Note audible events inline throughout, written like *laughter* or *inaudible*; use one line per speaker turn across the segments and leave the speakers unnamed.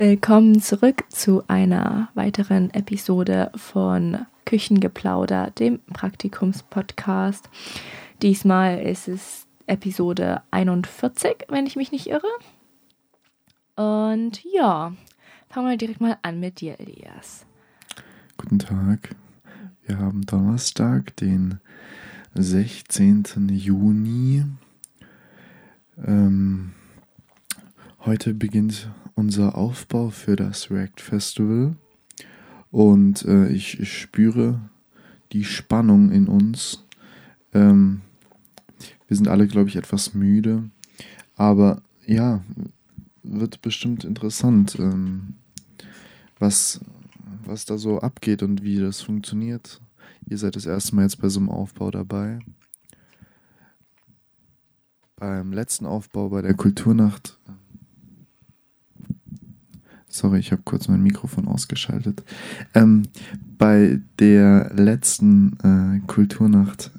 Willkommen zurück zu einer weiteren Episode von Küchengeplauder, dem Praktikumspodcast. Diesmal ist es Episode 41, wenn ich mich nicht irre. Und ja, fangen wir direkt mal an mit dir, Elias.
Guten Tag. Wir haben Donnerstag, den 16. Juni. Ähm, heute beginnt unser Aufbau für das React Festival und äh, ich, ich, spüre die Spannung in uns. Ähm, wir sind alle, glaube ich, etwas müde, aber ja, wird bestimmt interessant, ähm, was, was da so abgeht und wie das funktioniert. Ihr seid das erste Mal jetzt bei so einem Aufbau dabei. Beim letzten Aufbau bei der Kulturnacht Sorry, ich habe kurz mein Mikrofon ausgeschaltet. Ähm, bei der letzten äh, Kulturnacht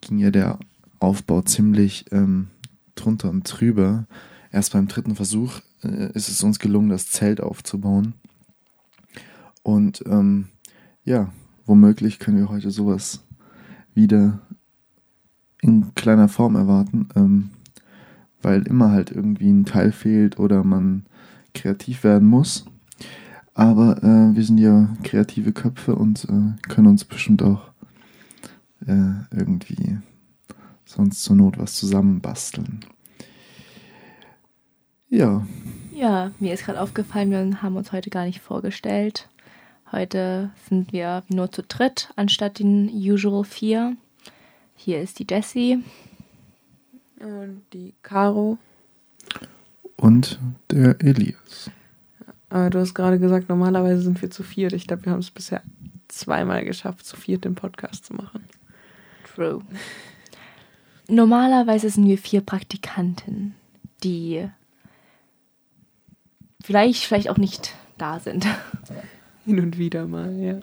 ging ja der Aufbau ziemlich ähm, drunter und drüber. Erst beim dritten Versuch äh, ist es uns gelungen, das Zelt aufzubauen. Und ähm, ja, womöglich können wir heute sowas wieder in kleiner Form erwarten, ähm, weil immer halt irgendwie ein Teil fehlt oder man kreativ werden muss. Aber äh, wir sind ja kreative Köpfe und äh, können uns bestimmt auch äh, irgendwie sonst zur Not was zusammenbasteln. Ja.
Ja, mir ist gerade aufgefallen, wir haben uns heute gar nicht vorgestellt. Heute sind wir nur zu dritt anstatt den usual vier. Hier ist die Jessie.
Und die Caro
und der Elias.
Aber du hast gerade gesagt, normalerweise sind wir zu viert. Ich glaube, wir haben es bisher zweimal geschafft, zu viert den Podcast zu machen.
True. Normalerweise sind wir vier Praktikanten, die vielleicht, vielleicht auch nicht da sind. *laughs*
Hin und wieder mal, ja.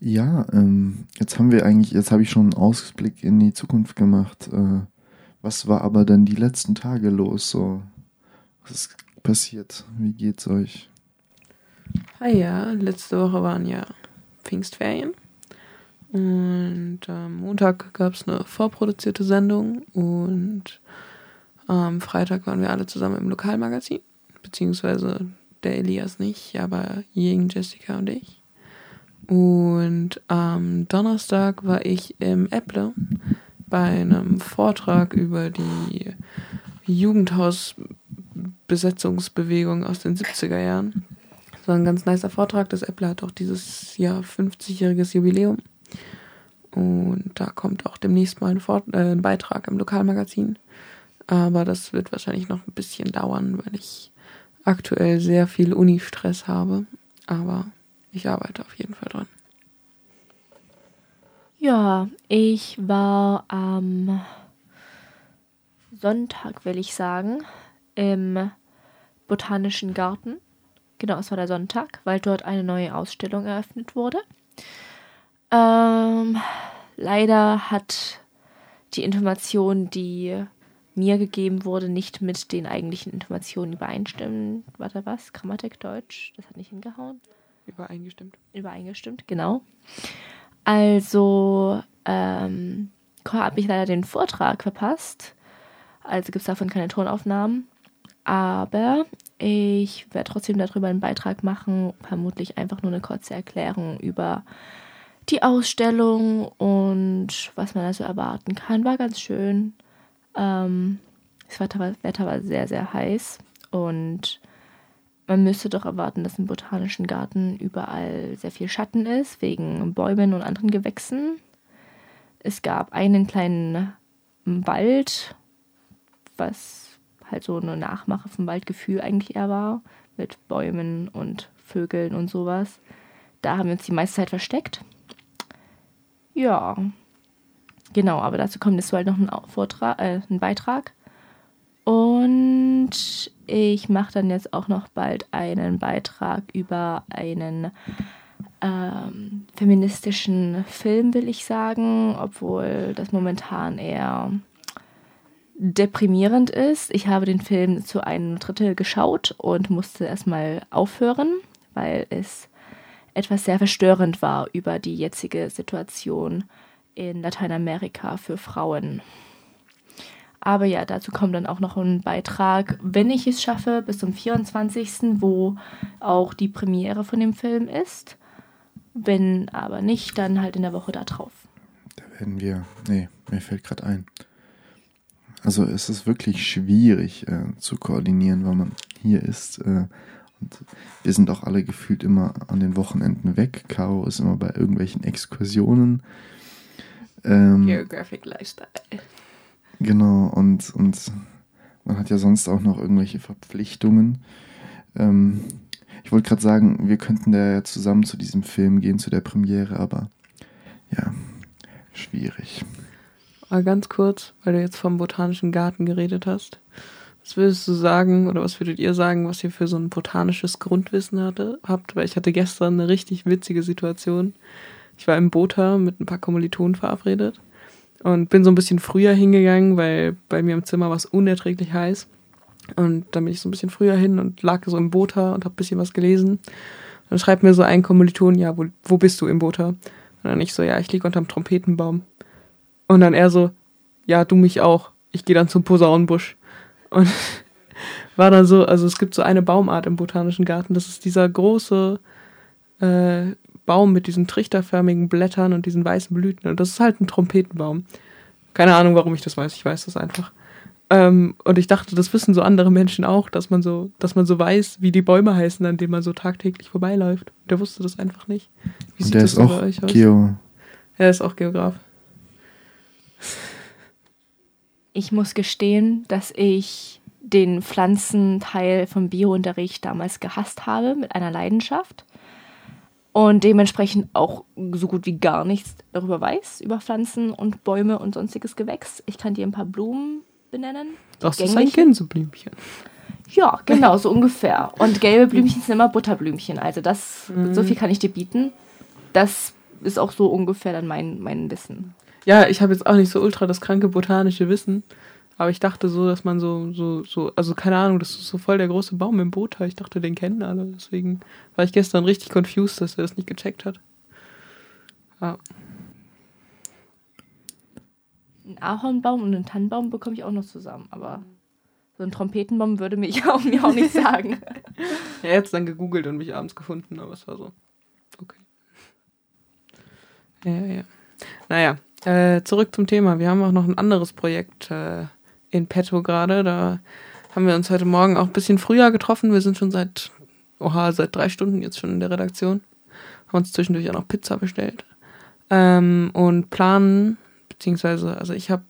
Ja, ähm, jetzt haben wir eigentlich, jetzt habe ich schon einen Ausblick in die Zukunft gemacht. Äh, was war aber dann die letzten Tage los? So, was ist passiert? Wie geht's euch?
Ah ja, letzte Woche waren ja Pfingstferien. Und am Montag gab es eine vorproduzierte Sendung und am Freitag waren wir alle zusammen im Lokalmagazin. Beziehungsweise der Elias nicht, aber Jing, Jessica und ich. Und am Donnerstag war ich im Apple bei einem Vortrag über die Jugendhausbesetzungsbewegung aus den 70er Jahren. Das war ein ganz nicer Vortrag. Das Apple hat auch dieses Jahr 50-jähriges Jubiläum. Und da kommt auch demnächst mal ein, Vort äh, ein Beitrag im Lokalmagazin. Aber das wird wahrscheinlich noch ein bisschen dauern, weil ich aktuell sehr viel Uni-Stress habe. Aber ich arbeite auf jeden Fall dran.
Ja, ich war am Sonntag, will ich sagen, im Botanischen Garten. Genau, es war der Sonntag, weil dort eine neue Ausstellung eröffnet wurde. Ähm, leider hat die Information, die mir gegeben wurde, nicht mit den eigentlichen Informationen übereinstimmen. Warte, was? Grammatik Deutsch? Das hat nicht hingehauen.
Übereingestimmt.
Übereingestimmt, genau. Also ähm, habe ich leider den Vortrag verpasst. Also gibt es davon keine Tonaufnahmen. Aber ich werde trotzdem darüber einen Beitrag machen. Vermutlich einfach nur eine kurze Erklärung über die Ausstellung und was man also erwarten kann. War ganz schön. Ähm, das Wetter war sehr, sehr heiß und man müsste doch erwarten, dass im Botanischen Garten überall sehr viel Schatten ist, wegen Bäumen und anderen Gewächsen. Es gab einen kleinen Wald, was halt so eine Nachmache vom Waldgefühl eigentlich eher war, mit Bäumen und Vögeln und sowas. Da haben wir uns die meiste Zeit versteckt. Ja, genau, aber dazu kommt jetzt bald noch ein, Vortrag, äh, ein Beitrag. Und ich mache dann jetzt auch noch bald einen Beitrag über einen ähm, feministischen Film, will ich sagen, obwohl das momentan eher deprimierend ist. Ich habe den Film zu einem Drittel geschaut und musste erstmal aufhören, weil es etwas sehr verstörend war über die jetzige Situation in Lateinamerika für Frauen. Aber ja, dazu kommt dann auch noch ein Beitrag, wenn ich es schaffe, bis zum 24., wo auch die Premiere von dem Film ist. Wenn aber nicht, dann halt in der Woche da drauf.
Da werden wir. Nee, mir fällt gerade ein. Also es ist wirklich schwierig äh, zu koordinieren, weil man hier ist. Äh, und wir sind auch alle gefühlt immer an den Wochenenden weg. Caro ist immer bei irgendwelchen Exkursionen.
Ähm, Geographic Lifestyle.
Genau, und, und man hat ja sonst auch noch irgendwelche Verpflichtungen. Ähm, ich wollte gerade sagen, wir könnten da ja zusammen zu diesem Film gehen, zu der Premiere, aber ja, schwierig.
Aber ganz kurz, weil du jetzt vom Botanischen Garten geredet hast. Was würdest du sagen oder was würdet ihr sagen, was ihr für so ein botanisches Grundwissen hatte, habt? Weil ich hatte gestern eine richtig witzige Situation. Ich war im Bota mit ein paar Kommilitonen verabredet und bin so ein bisschen früher hingegangen, weil bei mir im Zimmer war es unerträglich heiß. Und dann bin ich so ein bisschen früher hin und lag so im Bota und habe ein bisschen was gelesen. Dann schreibt mir so ein Kommiliton, ja, wo, wo bist du im Bota? Und dann ich so, ja, ich liege unterm Trompetenbaum. Und dann er so, ja, du mich auch. Ich gehe dann zum Posaunenbusch. Und *laughs* war dann so, also es gibt so eine Baumart im Botanischen Garten, das ist dieser große äh, Baum mit diesen trichterförmigen Blättern und diesen weißen Blüten. Und das ist halt ein Trompetenbaum. Keine Ahnung, warum ich das weiß. Ich weiß das einfach. Ähm, und ich dachte, das wissen so andere Menschen auch, dass man so, dass man so weiß, wie die Bäume heißen, an denen man so tagtäglich vorbeiläuft. Der wusste das einfach nicht.
Wie und der ist auch Geo.
Er ist auch Geograf.
Ich muss gestehen, dass ich den Pflanzenteil vom Biounterricht damals gehasst habe mit einer Leidenschaft und dementsprechend auch so gut wie gar nichts darüber weiß, über Pflanzen und Bäume und sonstiges Gewächs. Ich kann dir ein paar Blumen benennen.
Das ist ein Gänseblümchen.
Ja, genau, so ungefähr. Und gelbe Blümchen sind immer Butterblümchen. Also das, mhm. so viel kann ich dir bieten. Das ist auch so ungefähr dann mein, mein Wissen.
Ja, ich habe jetzt auch nicht so ultra das kranke botanische Wissen. Aber ich dachte so, dass man so, so, so, also keine Ahnung, das ist so voll der große Baum im Boot. Ich dachte, den kennen alle. Deswegen war ich gestern richtig confused, dass er das nicht gecheckt hat. Ja.
Ein Ahornbaum und einen Tannenbaum bekomme ich auch noch zusammen, aber so ein Trompetenbaum würde mich *laughs* auch, mir auch nicht sagen. *laughs*
er hat es dann gegoogelt und mich abends gefunden, aber es war so. Okay. Ja, ja. Naja, äh, zurück zum Thema. Wir haben auch noch ein anderes Projekt äh, in petto gerade. Da haben wir uns heute Morgen auch ein bisschen früher getroffen. Wir sind schon seit, oha, seit drei Stunden jetzt schon in der Redaktion. Haben uns zwischendurch auch noch Pizza bestellt. Ähm, und planen, beziehungsweise, also ich habe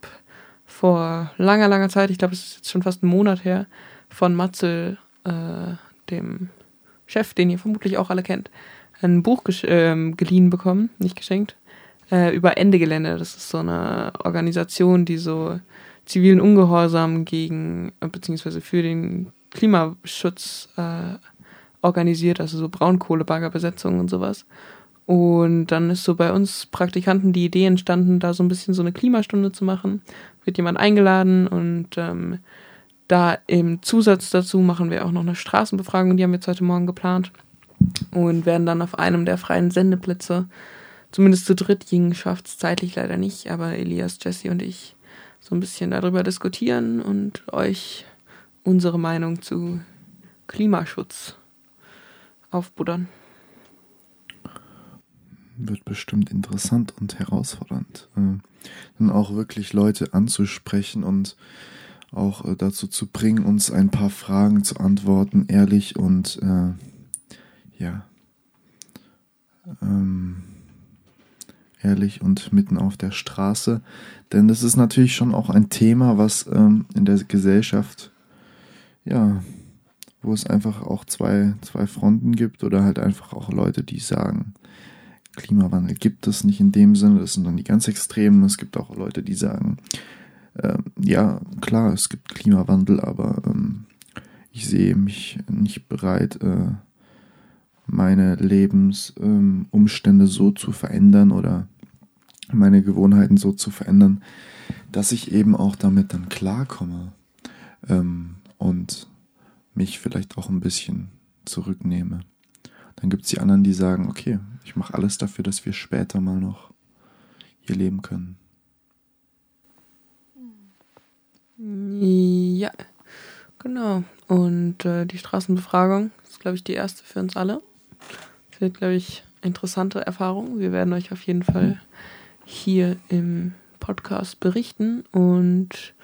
vor langer, langer Zeit, ich glaube, es ist jetzt schon fast ein Monat her, von Matzel, äh, dem Chef, den ihr vermutlich auch alle kennt, ein Buch äh, geliehen bekommen, nicht geschenkt, äh, über Ende Gelände. Das ist so eine Organisation, die so zivilen Ungehorsam gegen, äh, beziehungsweise für den Klimaschutz äh, organisiert, also so Braunkohlebaggerbesetzungen und sowas. Und dann ist so bei uns Praktikanten die Idee entstanden, da so ein bisschen so eine Klimastunde zu machen. Wird jemand eingeladen und ähm, da im Zusatz dazu machen wir auch noch eine Straßenbefragung, die haben wir jetzt heute Morgen geplant. Und werden dann auf einem der freien Sendeplätze, zumindest zu dritt, Jing schafft es zeitlich leider nicht, aber Elias, Jesse und ich so ein bisschen darüber diskutieren und euch unsere Meinung zu Klimaschutz aufbuddern.
Wird bestimmt interessant und herausfordernd. Äh, dann auch wirklich Leute anzusprechen und auch äh, dazu zu bringen, uns ein paar Fragen zu antworten, ehrlich und äh, ja. Ähm, ehrlich und mitten auf der Straße. Denn das ist natürlich schon auch ein Thema, was ähm, in der Gesellschaft, ja, wo es einfach auch zwei, zwei Fronten gibt oder halt einfach auch Leute, die sagen, Klimawandel gibt es nicht in dem Sinne, das sind dann die ganz Extremen. Es gibt auch Leute, die sagen, äh, ja, klar, es gibt Klimawandel, aber ähm, ich sehe mich nicht bereit, äh, meine Lebensumstände ähm, so zu verändern oder meine Gewohnheiten so zu verändern, dass ich eben auch damit dann klarkomme ähm, und mich vielleicht auch ein bisschen zurücknehme. Dann gibt es die anderen, die sagen, okay, ich mache alles dafür, dass wir später mal noch hier leben können.
Ja, genau. Und äh, die Straßenbefragung ist, glaube ich, die erste für uns alle. Das wird, glaube ich, interessante Erfahrung. Wir werden euch auf jeden Fall hier im Podcast berichten und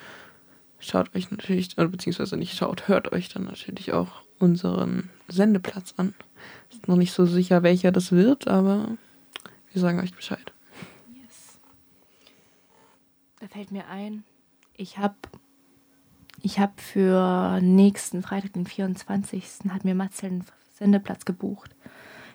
schaut euch natürlich, beziehungsweise nicht schaut, hört euch dann natürlich auch unseren Sendeplatz an. Ist noch nicht so sicher, welcher das wird, aber wir sagen euch Bescheid.
Yes. Da fällt mir ein, ich habe ich hab für nächsten Freitag, den 24. hat mir Matzel einen Sendeplatz gebucht.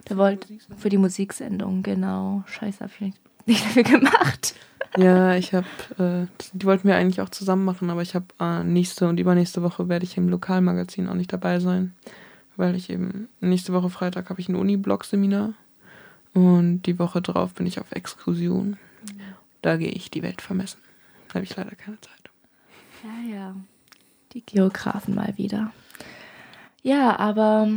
Der wollte für die Musiksendung, genau. Scheiße, hab ich nicht *laughs* dafür gemacht.
Ja, ich habe, äh, die wollten wir eigentlich auch zusammen machen, aber ich habe äh, nächste und übernächste Woche werde ich im Lokalmagazin auch nicht dabei sein, weil ich eben nächste Woche Freitag habe ich ein Uni-Blog-Seminar und die Woche drauf bin ich auf Exkursion. Da gehe ich die Welt vermessen. Da habe ich leider keine Zeit.
Ja, ja. Die Geografen mal wieder. Ja, aber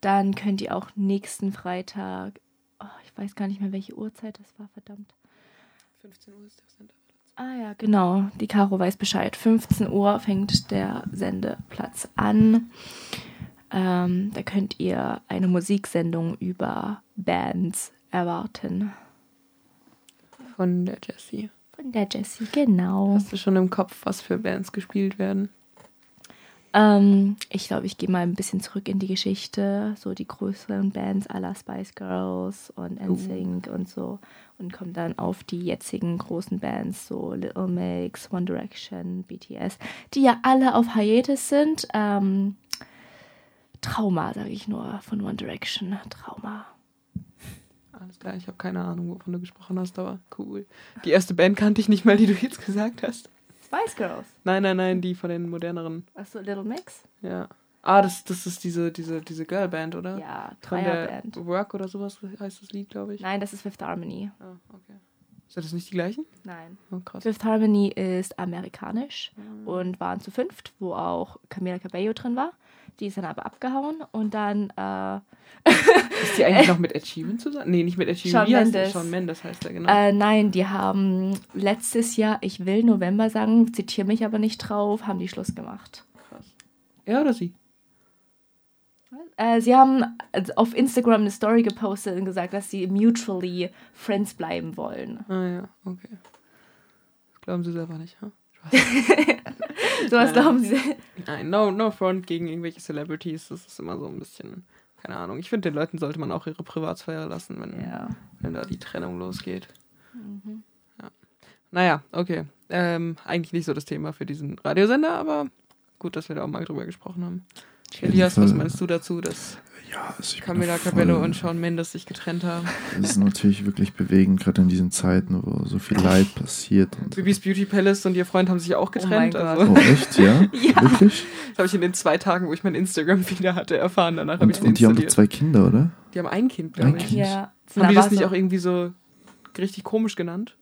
dann könnt ihr auch nächsten Freitag, oh, ich weiß gar nicht mehr, welche Uhrzeit das war, verdammt.
15 Uhr ist der Sendeplatz.
Ah ja, genau. Die Caro weiß Bescheid. 15 Uhr fängt der Sendeplatz an. Ähm, da könnt ihr eine Musiksendung über Bands erwarten.
Von der Jessie.
Von der Jessie, genau.
Hast du schon im Kopf, was für Bands gespielt werden?
Ähm, ich glaube, ich gehe mal ein bisschen zurück in die Geschichte, so die größeren Bands aller Spice Girls und NSYNC und so und komme dann auf die jetzigen großen Bands, so Little Mix, One Direction, BTS, die ja alle auf Hiatus sind. Ähm, Trauma, sage ich nur, von One Direction. Trauma.
Alles klar, ich habe keine Ahnung, wovon du gesprochen hast, aber cool. Die erste Band kannte ich nicht mal, die du jetzt gesagt hast.
Spice Girls.
Nein, nein, nein, die von den moderneren.
Achso, Little Mix?
Ja. Ah, das, das ist diese, diese, diese Girlband, oder?
Ja, Dreierband.
Work oder sowas heißt das Lied, glaube ich.
Nein, das ist Fifth Harmony.
Ah, okay. Sind das nicht die gleichen?
Nein.
Oh, krass.
Fifth Harmony ist amerikanisch
Mhm.
und waren zu fünft, wo auch Camila Cabello drin war. Die ist dann aber abgehauen und dann äh, *laughs*
Ist die eigentlich *laughs* noch mit Ed Sheeran zusammen? Nee, nicht mit Ed Sheeran.
Shawn? Mendes.
Shawn Mendes heißt er, genau.
Äh, nein, die haben letztes Jahr, ich will November sagen, zitiere mich aber nicht drauf, haben die Schluss gemacht.
Krass. Er oder sie?
Äh, sie haben auf Instagram eine Story gepostet und gesagt, dass sie mutually Friends bleiben wollen.
Ah ja, okay. Das glauben sie selber nicht, ha?
So *laughs* was
Nein.
glauben sie.
Nein, no, no front gegen irgendwelche Celebrities. Das ist immer so ein bisschen, keine Ahnung. Ich finde, den Leuten sollte man auch ihre Privatsphäre lassen, wenn,
Ja.
wenn da die Trennung losgeht.
Mhm.
Naja, okay. Ähm, eigentlich nicht so das Thema für diesen Radiosender, aber gut, dass wir da auch mal drüber gesprochen haben. Elias, was meinst du dazu, dass
Ja, also
Camila Cabello und Shawn Mendes sich getrennt haben?
Das ist natürlich wirklich bewegend, gerade in diesen Zeiten, wo so viel Leid passiert. Und
Bibis Beauty Palace und ihr Freund haben sich auch getrennt.
mein
also,
oh, echt, ja? *laughs*
Ja.
Wirklich?
das habe ich in den zwei Tagen, wo ich mein Instagram wieder hatte, erfahren. Danach habe ich
Und, die haben doch zwei Kinder, oder?
Die haben ein Kind,
Ein
glaube ich.
Kind.
Ja.
Haben die
Da
das nicht
so-
auch irgendwie so richtig komisch genannt?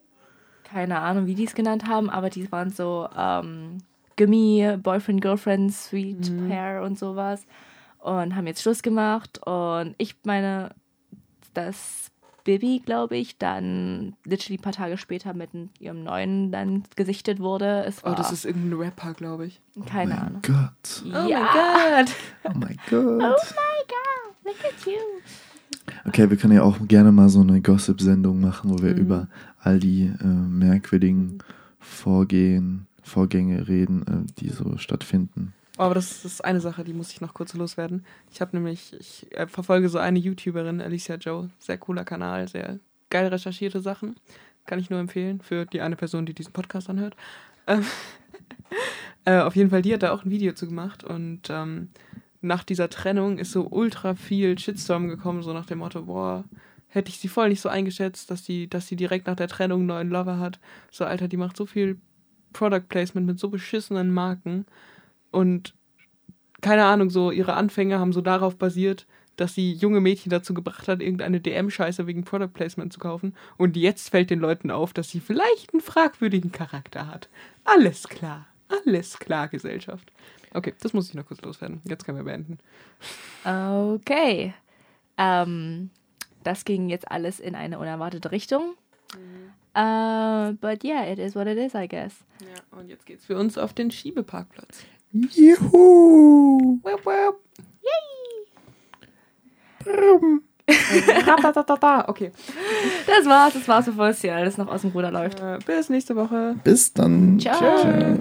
keine Ahnung, wie die es genannt haben, aber die waren so ähm, Gummi, Boyfriend, Girlfriend, Sweet
Mhm.
Hair und sowas und haben jetzt Schluss gemacht und ich meine, dass Bibi, glaube ich, dann literally ein paar Tage später mit ihrem neuen dann gesichtet wurde. Es
Oh,
war
das ist irgendein Rapper, glaube ich.
keine
mein
Ahnung.
Gott.
Oh
ja,
Gott.
Oh mein Gott.
Oh my god, look at you.
Okay, wir können ja auch gerne mal so eine Gossip-Sendung machen, wo wir
Mhm.
über all die äh, merkwürdigen Vorgehen, Vorgänge reden, äh, die so stattfinden.
Aber das ist eine Sache, die muss ich noch kurz loswerden. Ich habe nämlich, ich äh, verfolge so eine YouTuberin, Alicia Joe, sehr cooler Kanal, sehr geil recherchierte Sachen. Kann ich nur empfehlen für die eine Person, die diesen Podcast anhört. Ähm, *laughs* äh, auf jeden Fall, die hat da auch ein Video zu gemacht und ähm, nach dieser Trennung ist so ultra viel Shitstorm gekommen, so nach dem Motto, boah, hätte ich sie voll nicht so eingeschätzt, dass die, dass sie direkt nach der Trennung einen neuen Lover hat. So, Alter, die macht so viel Product Placement mit so beschissenen Marken und keine Ahnung, so ihre Anfänge haben so darauf basiert, dass sie junge Mädchen dazu gebracht hat, irgendeine DM-Scheiße wegen Product Placement zu kaufen. Und jetzt fällt den Leuten auf, dass sie vielleicht einen fragwürdigen Charakter hat. Alles klar. Alles klar, Gesellschaft. Okay, das muss ich noch kurz loswerden. Jetzt können wir beenden.
Okay. Ähm, das ging jetzt alles in eine unerwartete Richtung. Uh, but yeah, it is what it is, I guess.
Ja, und jetzt geht's für uns auf den Schiebeparkplatz.
Juhu!
Wupp, wupp.
Brum.
Ratatatata. Okay,
Das war's, das war's, bevor es hier alles noch aus dem Ruder läuft.
äh, bis nächste Woche.
Bis dann.
Ciao.
Tschö.